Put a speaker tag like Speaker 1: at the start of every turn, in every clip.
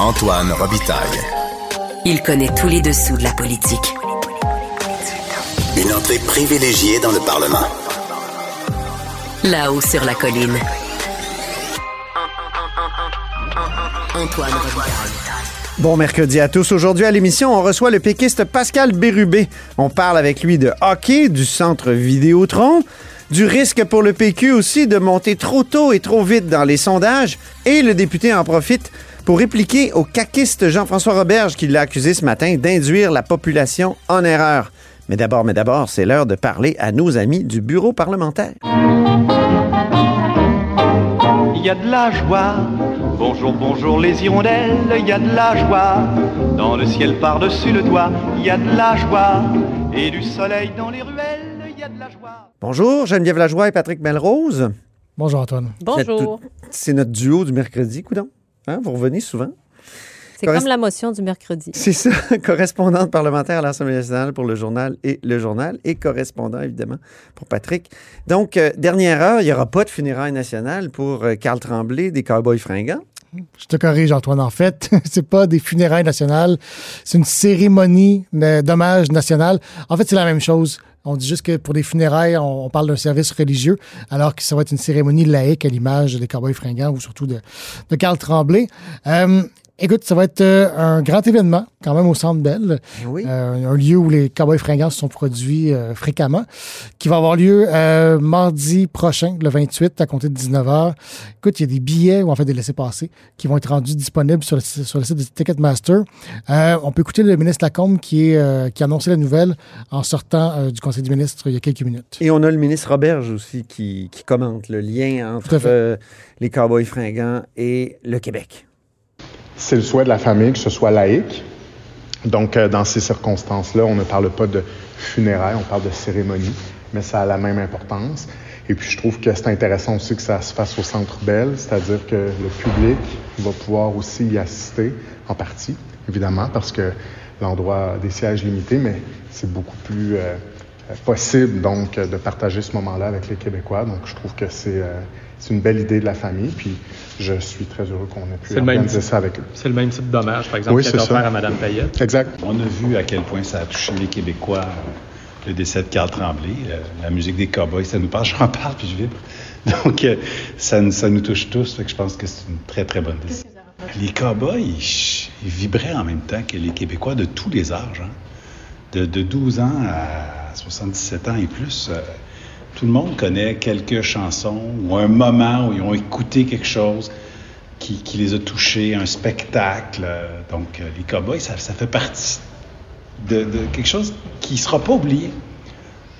Speaker 1: Antoine Robitaille.
Speaker 2: Il connaît tous les dessous de la politique.
Speaker 1: Une entrée privilégiée dans le Parlement.
Speaker 2: Là-haut sur la colline. Antoine Robitaille.
Speaker 3: Bon mercredi à tous. Aujourd'hui à l'émission, on reçoit le péquiste Pascal Bérubé. On parle avec lui de hockey, du centre Vidéotron, du risque pour le PQ aussi de monter trop tôt et trop vite dans les sondages, et le député en profite pour répliquer au caquiste Jean-François Roberge qui l'a accusé ce matin d'induire la population en erreur. Mais d'abord, mais d'abord, c'est l'heure de parler à nos amis du bureau parlementaire.
Speaker 4: Il y a de la joie. Bonjour, bonjour les hirondelles, il y a de la joie. Dans le ciel par-dessus le toit, il y a de la joie. Et du soleil dans les ruelles, il y a de la joie.
Speaker 3: Bonjour, Geneviève Lajoie et Patrick Melrose.
Speaker 5: Bonjour Antoine.
Speaker 6: Bonjour.
Speaker 3: C'est notre duo du mercredi, coudon. Hein, vous revenez souvent.
Speaker 6: C'est comme la motion du mercredi.
Speaker 3: C'est ça, correspondante parlementaire à l'Assemblée nationale pour le journal et le journal, et correspondant évidemment pour Patrick. Donc, euh, dernière heure, il n'y aura pas de funérailles nationales pour euh, Carl Tremblay des Cowboys fringants.
Speaker 5: Je te corrige Antoine. En fait, c'est pas des funérailles nationales, c'est une cérémonie d'hommage national. En fait, c'est la même chose. On dit juste que pour des funérailles, on, parle d'un service religieux, alors que ça va être une cérémonie laïque à l'image des Cowboys fringants ou surtout de, de Carl Tremblay. Euh, écoute, ça va être euh, un grand événement quand même au Centre Bell.
Speaker 3: Oui.
Speaker 5: Euh, un lieu où les Cowboys fringants se sont produits euh, fréquemment, qui va avoir lieu euh, mardi prochain, le 28, à compter de 19h. Écoute, il y a des billets, ou en fait des laissés-passer, qui vont être rendus disponibles sur le, sur le site de Ticketmaster. On peut écouter le ministre Lacombe qui, est, qui a annoncé la nouvelle en sortant du Conseil des ministres il y a quelques minutes.
Speaker 3: Et on a le ministre Roberge aussi qui, qui commente le lien entre les Cowboys fringants et le Québec.
Speaker 7: C'est le souhait de la famille que ce soit laïque. Donc, euh, dans ces circonstances-là, on ne parle pas de funérailles, on parle de cérémonie, mais ça a la même importance. Et puis, je trouve que c'est intéressant aussi que ça se fasse au Centre Bell, c'est-à-dire que le public va pouvoir aussi y assister, en partie, évidemment, parce que l'endroit des sièges limités, mais c'est beaucoup plus euh, euh, possible, donc, de partager ce moment-là avec les Québécois. Donc, je trouve que c'est une belle idée de la famille, je suis très heureux qu'on ait pu organiser
Speaker 8: type.
Speaker 7: ça avec eux.
Speaker 8: C'est le même type d'hommage, par exemple,
Speaker 7: Oui,
Speaker 8: qui offert à Mme Payette.
Speaker 7: Exact.
Speaker 9: On a vu à quel point ça a touché les Québécois, le décès de Carl Tremblay, euh, la musique des cowboys, ça nous parle, j'en parle puis je vibre. Donc, euh, ça, nous- ça nous touche tous, fait que je pense que c'est une très, très bonne décision. Les cowboys, ils, ils vibraient en même temps que les Québécois de tous les âges. hein. De, de 12 ans à 77 ans et plus, euh, tout le monde connaît quelques chansons ou un moment où ils ont écouté quelque chose qui, les a touchés, un spectacle. Donc, euh, les cowboys, ça, ça fait partie de, de quelque chose qui ne sera pas oublié.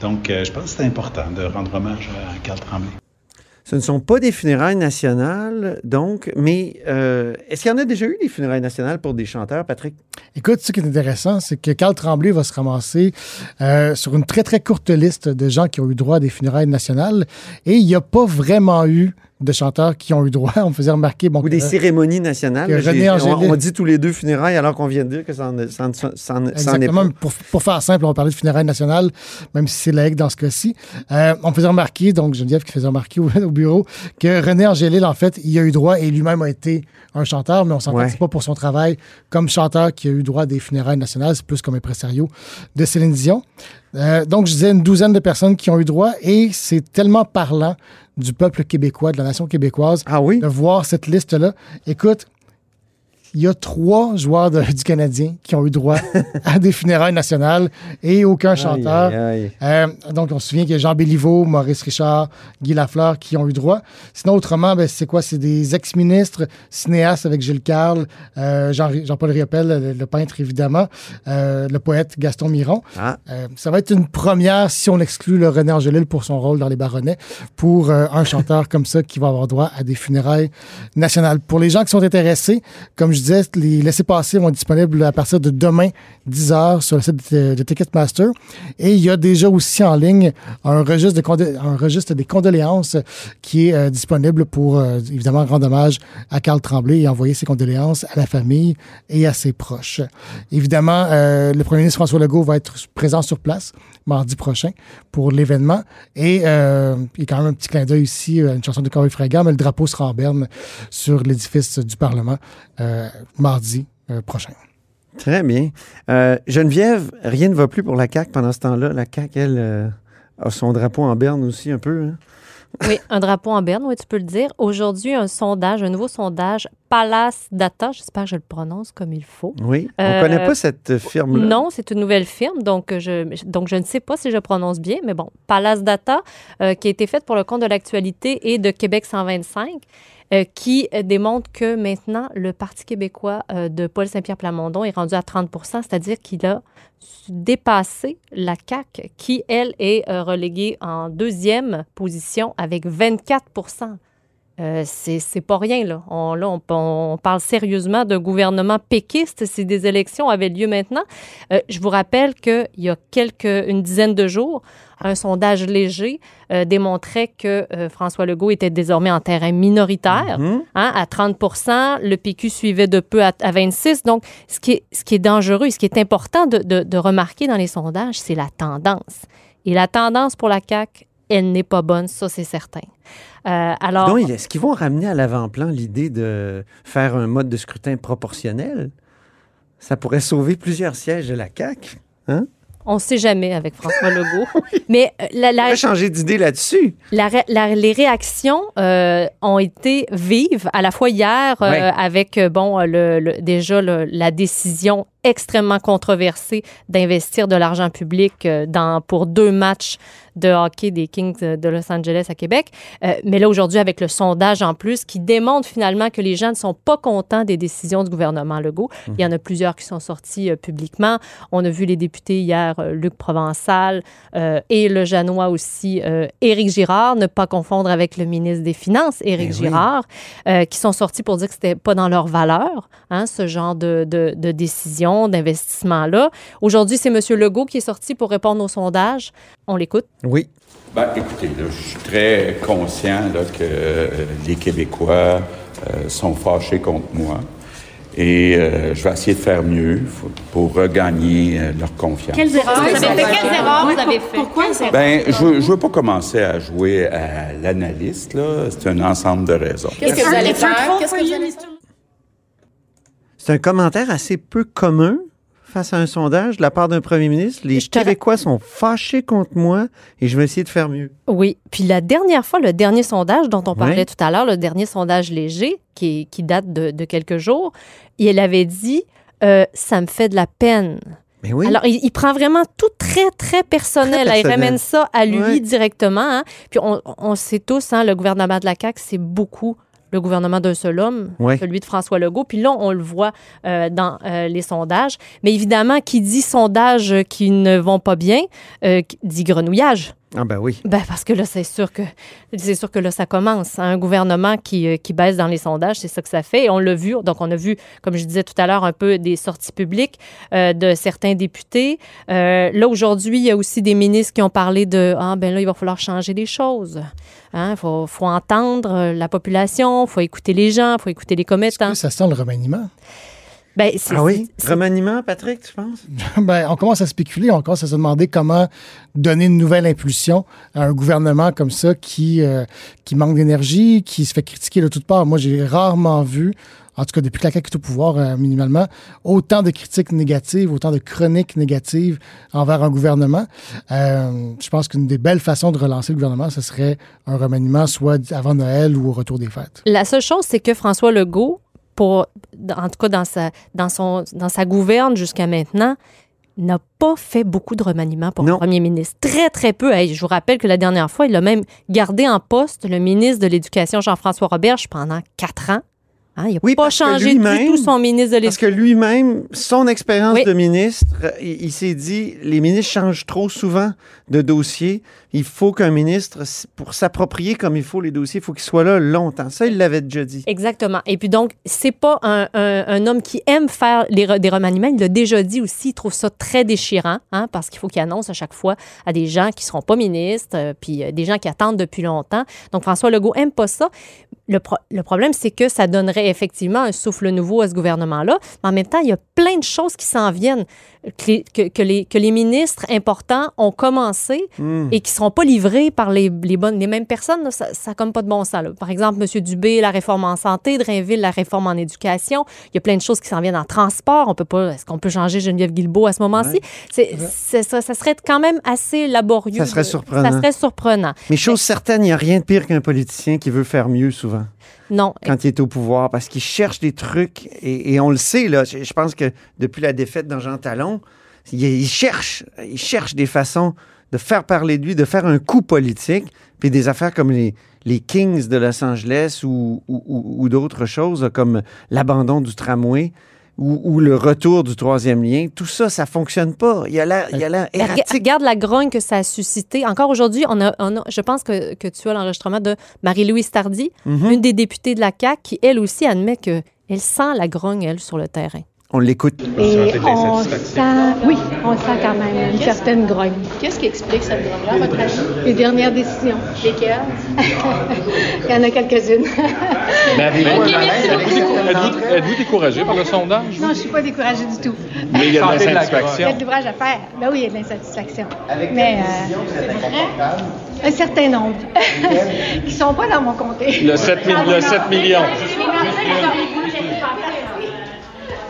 Speaker 9: Donc, euh, je pense que c'est important de rendre hommage à Carl Tremblay.
Speaker 3: Ce ne sont pas des funérailles nationales, donc, mais euh, est-ce qu'il y en a déjà eu des funérailles nationales pour des chanteurs, Patrick?
Speaker 5: Écoute, ce qui est intéressant, c'est que Carl Tremblay va se ramasser euh, sur une très, très courte liste de gens qui ont eu droit à des funérailles nationales. Et il n'y a pas vraiment eu de chanteurs qui ont eu droit. On me faisait remarquer... Bon,
Speaker 3: Ou des
Speaker 5: que-
Speaker 3: cérémonies nationales. on, dit tous les deux funérailles alors qu'on vient de dire que ça en- ça en- ça en est pas.
Speaker 5: Pour, pour faire simple, on va parler de funérailles nationales, même si c'est laïque dans ce cas-ci. Euh, on me faisait remarquer, donc Geneviève qui faisait remarquer au, au bureau, que René Angélil, en fait, il a eu droit et lui-même a été un chanteur, mais on s'entend
Speaker 3: Ouais.
Speaker 5: que c'est pas pour son travail comme chanteur qui a eu droit à des funérailles nationales, c'est plus comme impresario de Céline Dion. Euh, donc, je disais une douzaine de personnes qui ont eu droit et c'est tellement parlant du peuple québécois, de la nation québécoise,
Speaker 3: Ah oui?
Speaker 5: de voir cette liste-là. Écoute, il y a trois joueurs de- du Canadien qui ont eu droit à des funérailles nationales et aucun chanteur.
Speaker 3: Aïe, aïe, aïe.
Speaker 5: Euh, donc, on se souvient qu'il y a Jean Béliveau, Maurice Richard, Guy Lafleur qui ont eu droit. Sinon, autrement, ben, c'est quoi? C'est des ex-ministres, cinéastes avec Gilles Carle, euh, Jean- Jean-Paul Riopel, le, le peintre évidemment, euh, le poète Gaston Miron.
Speaker 3: Ah.
Speaker 5: Ça va être une première si on exclut le René Angélil pour son rôle dans Les Baronnets, pour un chanteur comme ça qui va avoir droit à des funérailles nationales. Pour les gens qui sont intéressés, comme je les laissés-passer vont être disponibles à partir de demain, 10h, sur le site de, Ticketmaster. Et il y a déjà aussi en ligne un registre, des condoléances qui est euh, disponible pour, euh, évidemment, rendre hommage à Carl Tremblay et envoyer ses condoléances à la famille et à ses proches. Évidemment, euh, le premier ministre François Legault va être présent sur place mardi prochain pour l'événement. Et il y a quand même un petit clin d'œil ici, une chanson de Corey Fragan, mais le drapeau sera en berne sur l'édifice du Parlement mardi euh, prochain.
Speaker 3: Très bien. Euh, Geneviève, rien ne va plus pour la CAQ pendant ce temps-là. La CAQ, elle, euh, a son drapeau en berne aussi un peu. hein?
Speaker 6: Oui, un drapeau en berne, oui, tu peux le dire. Aujourd'hui, un sondage, un nouveau sondage, Palace Data, j'espère que je le prononce comme il faut.
Speaker 3: Oui. On
Speaker 6: Euh,
Speaker 3: connaît pas cette firme-là.
Speaker 6: Non, c'est une nouvelle firme, donc je, donc je ne sais pas si je prononce bien, mais bon, Palace Data, euh, qui a été faite pour le compte de l'actualité et de Québec 125, euh, qui euh, démontre que maintenant, le Parti québécois euh, de Paul Saint-Pierre Plamondon est rendu à 30% c'est-à-dire qu'il a dépassé la CAQ, qui, elle, est euh, reléguée en deuxième position avec 24 euh, c'est pas rien, là. On, là, on, on parle sérieusement d'un gouvernement péquiste si des élections avaient lieu maintenant. Euh, je vous rappelle qu'il y a quelques, une dizaine de jours, un sondage léger euh, démontrait que François Legault était désormais en terrain minoritaire,
Speaker 3: Mhm.
Speaker 6: hein, à 30% Le PQ suivait de peu à, à 26 Donc, ce qui, est, ce qui est dangereux, ce qui est important de, de- de remarquer dans les sondages, c'est la tendance. Et la tendance pour la CAQ, elle n'est pas bonne, ça, c'est certain. Euh, alors,
Speaker 3: Donc, est-ce qu'ils vont ramener à l'avant-plan l'idée de faire un mode de scrutin proportionnel? Ça pourrait sauver plusieurs sièges de la CAQ. Hein?
Speaker 6: on ne sait jamais avec François Legault. Mais euh, la,
Speaker 3: On
Speaker 6: la,
Speaker 3: pourrait changer d'idée là-dessus.
Speaker 6: La ré- la- les réactions euh, ont été vives, à la fois hier, euh, avec, bon, le, le- déjà le- la décision extrêmement controversée d'investir de l'argent public euh, dans, pour deux matchs de hockey des Kings de Los Angeles à Québec. Euh, mais là, aujourd'hui, avec le sondage en plus, qui démontre finalement que les gens ne sont pas contents des décisions du gouvernement Legault. Il y en a plusieurs qui sont sortis euh, publiquement. On a vu les députés hier, euh, Luc Provençal et le Janois aussi, Éric Girard, ne pas confondre avec le ministre des Finances, Éric
Speaker 3: Eh oui.
Speaker 6: Girard, qui sont sortis pour dire que c'était pas dans leur valeur, hein, ce genre de, de, de décision, d'investissement-là. Aujourd'hui, c'est M. Legault qui est sorti pour répondre au sondage. On l'écoute.
Speaker 3: Oui.
Speaker 10: Ben, écoutez, là, je suis très conscient là, que euh, les Québécois euh, sont fâchés contre moi. Et euh, je vais essayer de faire mieux pour regagner euh, leur confiance.
Speaker 6: erreurs vous avez fait? Quelles erreurs vous avez fait? Pourquoi
Speaker 10: Ben, je ne veux pas commencer à jouer à l'analyste, là. C'est un ensemble de raisons.
Speaker 11: Qu'est-ce que vous allez faire? Qu'est-ce que vous allez faire?
Speaker 3: C'est un commentaire assez peu commun face à un sondage de la part d'un premier ministre. Les
Speaker 6: Je
Speaker 3: Québécois sont fâchés contre moi et je vais essayer de faire mieux.
Speaker 6: Oui. Puis la dernière fois, le dernier sondage dont on parlait
Speaker 3: Oui.
Speaker 6: tout à l'heure, le dernier sondage léger qui, qui date de, de quelques jours, il avait dit euh, Ça me fait de la peine.
Speaker 3: Mais oui.
Speaker 6: Alors, il, il prend vraiment tout très, très personnel.
Speaker 3: Très
Speaker 6: Il ramène ça à lui directement. hein. Puis on, on sait tous, hein, le gouvernement de la CAQ, c'est beaucoup le gouvernement d'un seul homme,
Speaker 3: Ouais.
Speaker 6: celui de François Legault. Puis là, on le voit euh, dans euh, les sondages. Mais évidemment, qui dit sondages qui ne vont pas bien, euh, dit grenouillage.
Speaker 3: Ah ben oui.
Speaker 6: Ben parce que là, c'est sûr que c'est sûr que là, ça commence. Un gouvernement qui, euh, qui baisse dans les sondages, c'est ça que ça fait. Et on l'a vu. Donc, on a vu, comme je disais tout à l'heure, un peu des sorties publiques euh, de certains députés. Euh, là, aujourd'hui, il y a aussi des ministres qui ont parlé de Ah, ben là, il va falloir changer des choses. Il faut, faut entendre la population, il faut écouter les gens, il faut écouter les commettants.
Speaker 5: Ça sent le remaniement?
Speaker 6: Ben, c'est-
Speaker 3: Ah oui? Remaniement, Patrick, tu penses?
Speaker 5: Ben, on commence à spéculer, on commence à se demander comment donner une nouvelle impulsion à un gouvernement comme ça qui, euh, qui manque d'énergie, qui se fait critiquer de toutes parts. Moi, j'ai rarement vu, en tout cas depuis que la CAQ est au pouvoir euh, minimalement, autant de critiques négatives, autant de chroniques négatives envers un gouvernement. Euh, je pense qu'une des belles façons de relancer le gouvernement, ce serait un remaniement soit avant Noël ou au retour des fêtes.
Speaker 6: La seule chose, c'est que François Legault, pour, en tout cas dans sa, dans son, dans sa gouverne jusqu'à maintenant, n'a pas fait beaucoup de remaniements pour
Speaker 3: Non.
Speaker 6: le premier ministre. Très, très peu. Je vous rappelle que la dernière fois, il a même gardé en poste le ministre de l'Éducation, Jean-François Roberge, pendant quatre ans. Hein, il n'a
Speaker 3: Oui,
Speaker 6: pas changé du
Speaker 3: lui-même-
Speaker 6: tout son ministre de
Speaker 3: Parce que
Speaker 6: l'Éducation.
Speaker 3: lui-même, son expérience
Speaker 6: Oui.
Speaker 3: de ministre, il, il s'est dit, les ministres changent trop souvent de dossier. Il faut qu'un ministre, pour s'approprier comme il faut les dossiers, il faut qu'il soit là longtemps. Ça, il l'avait déjà dit.
Speaker 6: Exactement. Et puis donc, c'est pas un, un- un homme qui aime faire les des remaniements. Il l'a déjà dit aussi. Il trouve ça très déchirant, hein, parce qu'il faut qu'il annonce à chaque fois à des gens qui seront pas ministres, euh, puis euh, des gens qui attendent depuis longtemps. Donc, François Legault aime pas ça. Le, pro- le problème, c'est que ça donnerait effectivement un souffle nouveau à ce gouvernement-là. Mais en même temps, il y a plein de choses qui s'en viennent. Que les, que, les, que les ministres importants ont commencé
Speaker 3: Hmm.
Speaker 6: et qui ne seront pas livrés par les, les, bonnes, les mêmes personnes, là, ça n'a comme pas de bon sens. là. Par exemple, M. Dubé, la réforme en santé, Drainville, la réforme en éducation. Il y a plein de choses qui s'en viennent en transport. On peut pas, est-ce qu'on peut changer Geneviève Guilbeault à ce moment-ci? C'est, c'est- ça, ça serait quand même assez laborieux.
Speaker 3: Ça serait
Speaker 6: de-
Speaker 3: surprenant.
Speaker 6: Ça serait surprenant.
Speaker 3: Mais chose certaine, il n'y a rien de pire qu'un politicien qui veut faire mieux souvent
Speaker 6: Non.
Speaker 3: quand il est au pouvoir parce qu'il cherche des trucs et, on le sait, là. Je, pense que depuis la défaite dans Talon, il, cherche, des façons de faire parler de lui, de faire un coup politique, puis des affaires comme les, les Kings de Los Angeles ou- ou d'autres choses, comme l'abandon du tramway. Ou, ou le retour du troisième lien, tout ça, ça fonctionne pas. Il y a l'air il y a l'air
Speaker 6: Mais rega-
Speaker 3: erratique.
Speaker 6: Regarde la grogne que ça a suscité. Encore aujourd'hui, on a, on a- je pense que, que tu as l'enregistrement de Marie-Louise Tardy,
Speaker 3: Mhm.
Speaker 6: une des députées de la CAQ, qui, elle aussi, admet qu'elle sent la grogne, elle, sur le terrain.
Speaker 3: On l'écoute.
Speaker 12: Et on sent, oui, on sent quand même une certaine grogne.
Speaker 11: Qu'est-ce qui explique cette grogne-là, à votre avis?
Speaker 12: Les dernières décisions.
Speaker 11: Lesquelles?
Speaker 12: Il y en a quelques-unes.
Speaker 8: Êtes-vous êtes-vous découragé par le sondage?
Speaker 12: non, je ne suis pas découragée du tout.
Speaker 8: Mais il y a de
Speaker 12: Il y a
Speaker 8: l'insatisfaction.
Speaker 12: de l'ouvrage à faire. Ben oui, il y a de l'insatisfaction. Mais euh, un certain nombre qui ne sont pas dans mon comté.
Speaker 8: Le 7 mi- le 7 millions.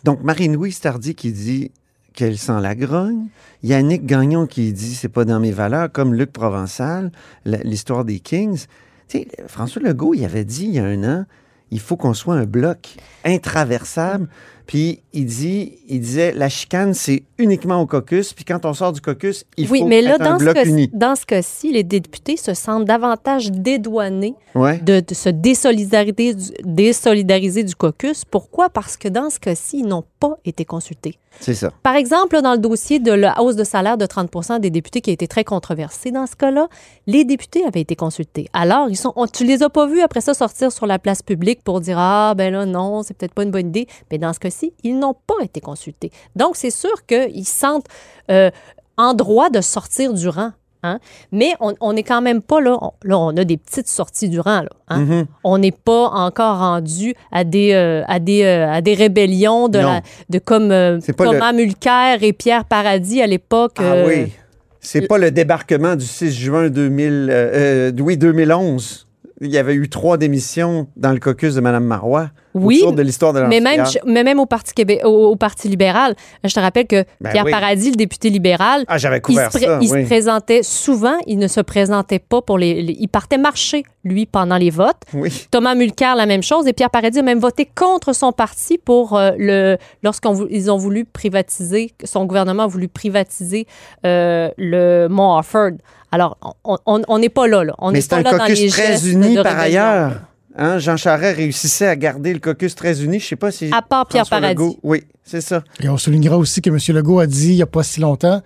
Speaker 3: Donc, Marine-Louise Tardy qui dit qu'elle sent la grogne. Yannick Gagnon qui dit c'est pas dans mes valeurs, comme Luc Provençal, l'histoire des Kings. Tu sais, François Legault, il avait dit il y a un an, il faut qu'on soit un bloc intraversable. Puis il dit, il disait, la chicane, c'est uniquement au caucus. Puis quand on sort du caucus, il
Speaker 6: oui,
Speaker 3: faut
Speaker 6: mais là,
Speaker 3: être un
Speaker 6: dans ce,
Speaker 3: bloc
Speaker 6: cas,
Speaker 3: uni.
Speaker 6: dans ce cas-ci, les députés se sentent davantage dédouanés
Speaker 3: Ouais.
Speaker 6: de, de se désolidariser du, désolidariser du caucus. Pourquoi? Parce que dans ce cas-ci, ils n'ont pas été consultés.
Speaker 3: C'est ça.
Speaker 6: Par exemple, là, dans le dossier de la hausse de salaire de 30 des députés qui a été très controversé, dans ce cas-là, les députés avaient été consultés. Alors, ils sont, on- tu les as pas vus après ça sortir sur la place publique pour dire Ah, ben là, non, c'est peut-être pas une bonne idée. Mais dans ce cas-ci, ils n'ont pas été consultés. Donc, c'est sûr qu'ils se sentent euh, en droit de sortir du rang. hein. Mais on n'est quand même pas là. on- là, on a des petites sorties du rang. Là, hein.
Speaker 3: Mhm.
Speaker 6: On n'est pas encore rendu à des, euh, à des, euh, à des rébellions de,
Speaker 3: Non.
Speaker 6: la- de comme
Speaker 3: pas
Speaker 6: Thomas Mulcair et Pierre Paradis à l'époque.
Speaker 3: Ah oui. C'est pas le débarquement du 6 juin 2000, euh, euh, oui, 2011. Il y avait eu trois démissions dans le caucus de Mme Marois.
Speaker 6: Oui,
Speaker 3: autour de l'histoire de
Speaker 6: mais même,
Speaker 3: l'amphithéâtre.
Speaker 6: mais même au Parti, Québé- au, au Parti libéral, je te rappelle que
Speaker 3: Ben
Speaker 6: Pierre
Speaker 3: oui.
Speaker 6: Paradis, le député libéral,
Speaker 3: Ah, j'avais
Speaker 6: il, se, pré-
Speaker 3: ça,
Speaker 6: il se
Speaker 3: oui.
Speaker 6: présentait souvent, il ne se présentait pas pour les, les- Il partait marcher, lui, pendant les votes.
Speaker 3: Oui.
Speaker 6: Thomas Mulcair, la même chose. Et Pierre Paradis a même voté contre son parti pour euh, le lorsqu'ils ont voulu privatiser, son gouvernement a voulu privatiser euh, le Mont Offord. Alors, on- n'est pas là, là. On
Speaker 3: Mais
Speaker 6: n'est
Speaker 3: c'est
Speaker 6: pas
Speaker 3: un
Speaker 6: là dans les
Speaker 3: très
Speaker 6: gestes
Speaker 3: uni
Speaker 6: de
Speaker 3: par ailleurs. Hein, Jean Charest réussissait à garder le caucus très uni. Je sais pas si.
Speaker 6: À part Pierre
Speaker 3: François
Speaker 6: Paradis.
Speaker 3: Legault- Oui, c'est ça.
Speaker 5: Et on soulignera aussi que M. Legault a dit il n'y a pas si longtemps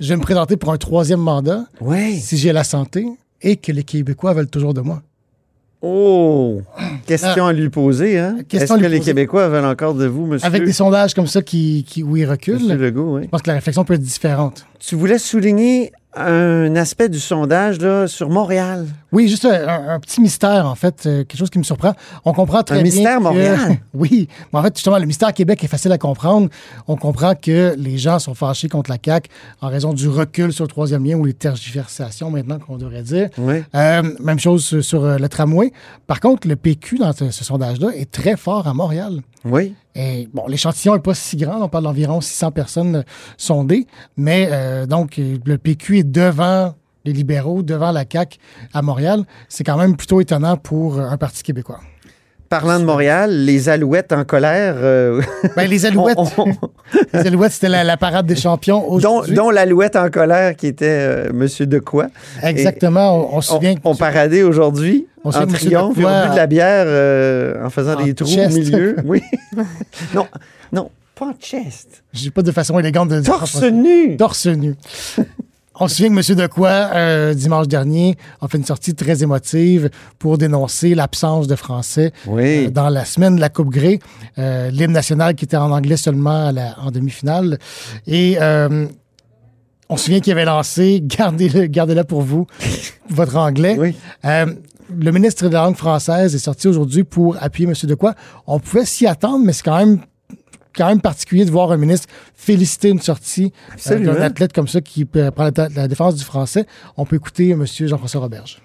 Speaker 5: je vais me présenter pour un troisième mandat
Speaker 3: Oui.
Speaker 5: si j'ai la santé et que les Québécois veulent toujours de moi.
Speaker 3: Oh! Question à lui poser, hein?
Speaker 5: Question
Speaker 3: Est-ce que les. Québécois veulent encore de vous, monsieur?
Speaker 5: Avec des sondages comme ça qui, qui, où ils reculent,
Speaker 3: Monsieur Legault, oui.
Speaker 5: je pense que la réflexion peut être différente.
Speaker 3: Tu voulais souligner un aspect du sondage là, sur Montréal.
Speaker 5: Oui, juste un, un- un petit mystère, en fait, euh, quelque chose qui me surprend. On comprend très
Speaker 3: Un
Speaker 5: bien.
Speaker 3: mystère
Speaker 5: que-
Speaker 3: Montréal?
Speaker 5: oui, mais en fait, justement, le mystère Québec est facile à comprendre. On comprend que les gens sont fâchés contre la CAQ en raison du recul sur le troisième lien ou les tergiversations, maintenant qu'on devrait dire.
Speaker 3: Oui.
Speaker 5: Euh, même chose sur, sur, euh, le tramway. Par contre, le PQ, dans ce, ce sondage-là, est très fort à Montréal.
Speaker 3: Oui.
Speaker 5: Et bon, l'échantillon n'est pas si grand, on parle d'environ 600 personnes euh, sondées, mais euh, donc le PQ est devant les libéraux, devant la CAQ à Montréal. C'est quand même plutôt étonnant pour un parti québécois.
Speaker 3: Parlant de Montréal, les Alouettes en colère. euh,
Speaker 5: Ben, les Alouettes,
Speaker 3: on- on-
Speaker 5: les Alouettes c'était la, la parade des champions
Speaker 3: dont,
Speaker 5: aujourd'hui.
Speaker 3: dont l'Alouette en colère qui était euh, Monsieur Decoy.
Speaker 5: Exactement, on, on se
Speaker 3: On,
Speaker 5: souvient
Speaker 3: on paradait aujourd'hui
Speaker 5: On
Speaker 3: en triomphe.
Speaker 5: Decoy
Speaker 3: bu de la bière euh, en faisant
Speaker 5: En
Speaker 3: des trous
Speaker 5: chest.
Speaker 3: au milieu. Oui. non, non, pas en chest.
Speaker 5: j'ai pas de façon élégante de dire
Speaker 3: Torse nu.
Speaker 5: torse nu. On se souvient que M. Decoy, euh, dimanche dernier, a fait une sortie très émotive pour dénoncer l'absence de français
Speaker 3: Oui.
Speaker 5: euh, dans la semaine de la Coupe Grey. Euh, L'hymne national qui était en anglais seulement à la- en demi-finale. Et on se souvient qu'il avait lancé Gardez-le gardez pour vous, votre anglais.
Speaker 3: Oui.
Speaker 5: Le ministre de la langue française est sorti aujourd'hui pour appuyer M. Decoy. On pouvait s'y attendre, mais c'est quand même quand même particulier de voir un ministre féliciter une sortie euh, d'un athlète comme ça qui euh, prend la, la défense du français. On peut écouter M. Jean-François Roberge.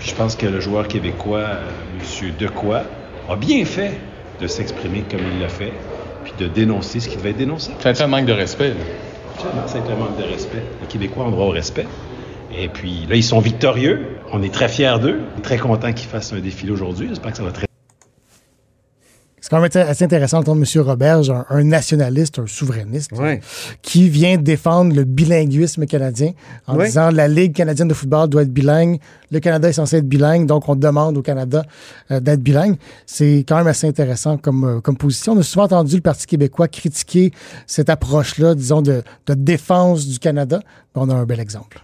Speaker 9: Je pense que le joueur québécois, euh, M. Decoy, a bien fait de s'exprimer comme il l'a fait, puis de dénoncer ce qui devait être dénoncé.
Speaker 8: C'est un manque de respect. là.
Speaker 9: C'est un manque de respect. Les Québécois ont droit au respect. Et puis là, ils sont victorieux. On est très fiers d'eux. Très contents qu'ils fassent un défilé aujourd'hui. J'espère que ça va très
Speaker 5: C'est quand même assez- intéressant d'entendre M. Roberge, un, un nationaliste, un souverainiste,
Speaker 3: Ouais.
Speaker 5: qui vient défendre le bilinguisme canadien en
Speaker 3: Ouais.
Speaker 5: disant la Ligue canadienne de football doit être bilingue, le Canada est censé être bilingue, donc on demande au Canada euh, d'être bilingue. C'est quand même assez intéressant comme, euh, comme position. On a souvent entendu le Parti québécois critiquer cette approche-là, disons, de, de défense du Canada. On a un bel exemple.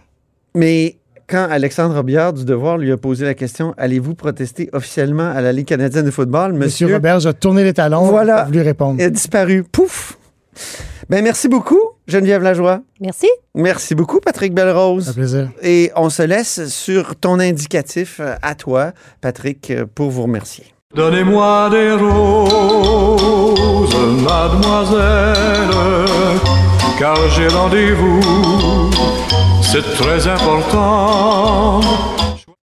Speaker 3: Mais quand Alexandre Robillard du Devoir lui a posé la question Allez-vous protester officiellement à la Ligue canadienne de football?
Speaker 5: Monsieur,
Speaker 3: Monsieur,
Speaker 5: Roberge a tourné les talons,
Speaker 3: Voilà.
Speaker 5: voulu répondre.
Speaker 3: il a disparu. Pouf Ben, merci beaucoup, Geneviève Lajoie.
Speaker 6: Merci.
Speaker 3: Merci beaucoup, Patrick
Speaker 5: Un
Speaker 3: Belrose.
Speaker 5: plaisir.
Speaker 3: Et on se laisse sur ton indicatif euh, à toi, Patrick, euh, pour vous remercier.
Speaker 4: Donnez-moi des roses, mademoiselle, car j'ai rendez-vous, c'est très important.